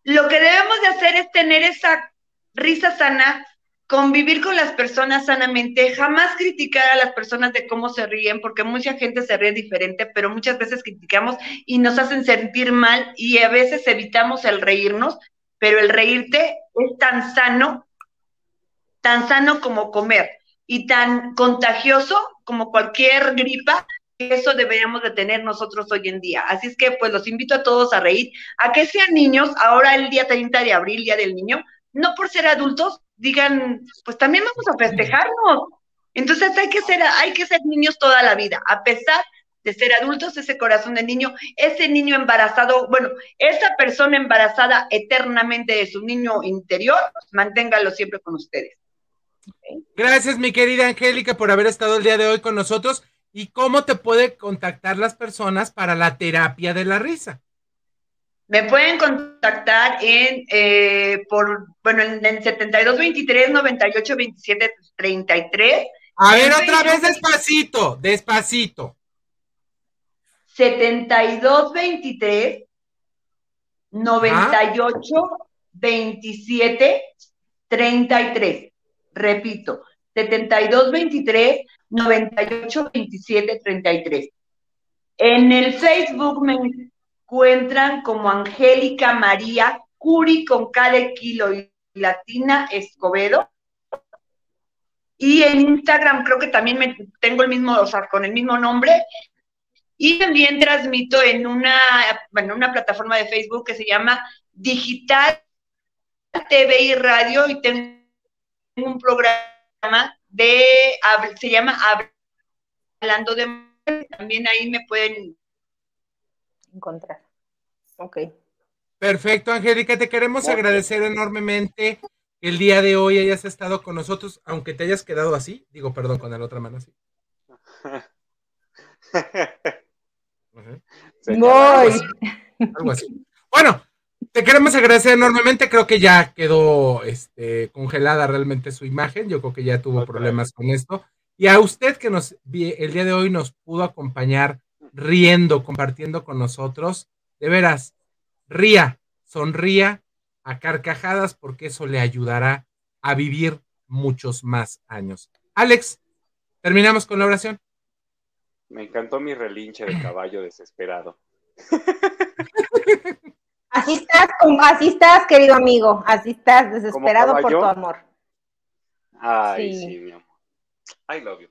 lo que debemos de hacer es tener esa risa sana, convivir con las personas sanamente, jamás criticar a las personas de cómo se ríen, porque mucha gente se ríe diferente, pero muchas veces criticamos y nos hacen sentir mal y a veces evitamos el reírnos, pero el reírte es tan sano, tan sano como comer y tan contagioso como cualquier gripa, eso deberíamos de tener nosotros hoy en día. Así es que pues los invito a todos a reír, a que sean niños, ahora el día 30 de abril, Día del Niño, no por ser adultos, digan, pues también vamos a festejarnos. Entonces hay que ser, hay que ser niños toda la vida, a pesar de ser adultos, ese corazón de niño, ese niño embarazado, bueno, esa persona embarazada eternamente de su niño interior, manténgalo siempre con ustedes. Gracias, mi querida Angélica, por haber estado el día de hoy con nosotros. ¿Y cómo te puede contactar las personas para la terapia de la risa? Me pueden contactar en, eh, por, bueno, en, en 72 23 98 27 33. A ver, otra vez despacito, despacito. 72 23 98 27 33. Repito, 72 23 98 27 33. En el Facebook me encuentran como Angélica María Curi con cada kilo y latina Escobedo. Y en Instagram creo que también me, tengo el mismo, o sea, con el mismo nombre. Y también transmito en una, bueno, una plataforma de Facebook que se llama Digital TV y Radio y tengo un programa de, se llama Hablando de Mujeres. También ahí me pueden Encontrar. Ok. Perfecto, Angélica, te queremos agradecer enormemente que el día de hoy hayas estado con nosotros, aunque te hayas quedado así, digo, perdón, con la otra mano así. Voy. algo así. Bueno, te queremos agradecer enormemente. Creo que ya quedó este, congelada realmente su imagen. Yo creo que ya tuvo problemas con esto. Y a usted que nos vi- el día de hoy nos pudo acompañar riendo, compartiendo con nosotros, de veras, ría, sonría a carcajadas porque eso le ayudará a vivir muchos más años. Alex, terminamos con la oración. Me encantó mi relinche de caballo desesperado. Así estás, así estás, querido amigo. Así estás, desesperado por tu amor. Ay, Sí. sí, mi amor. I love you.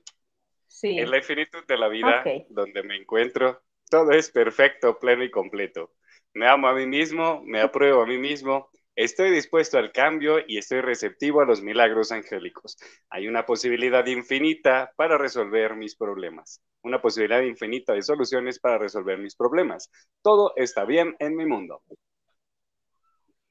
Sí. En la infinitud de la vida, donde me encuentro, todo es perfecto, pleno y completo. Me amo a mí mismo, me apruebo a mí mismo, estoy dispuesto al cambio y estoy receptivo a los milagros angélicos. Hay una posibilidad infinita para resolver mis problemas, una posibilidad infinita de soluciones para resolver mis problemas. Todo está bien en mi mundo.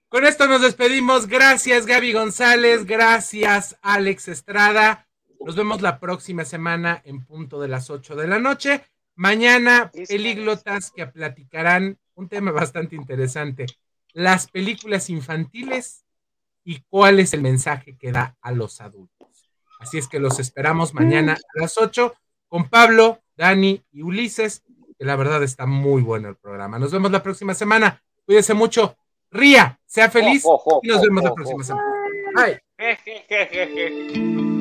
Con esto nos despedimos. Gracias, Gaby González. Gracias, Alex Estrada. Nos vemos la próxima semana en punto de las 8 de la noche. Mañana, Listo. pelíglotas que platicarán un tema bastante interesante. Las películas infantiles y cuál es el mensaje que da a los adultos. Así es que los esperamos mañana a las 8 con Pablo, Dani y Ulises, que la verdad está muy bueno el programa. Nos vemos la próxima semana. Cuídese mucho. Ría, sea feliz Oh, oh, oh, y nos vemos la próxima semana. Bye. Jejejeje.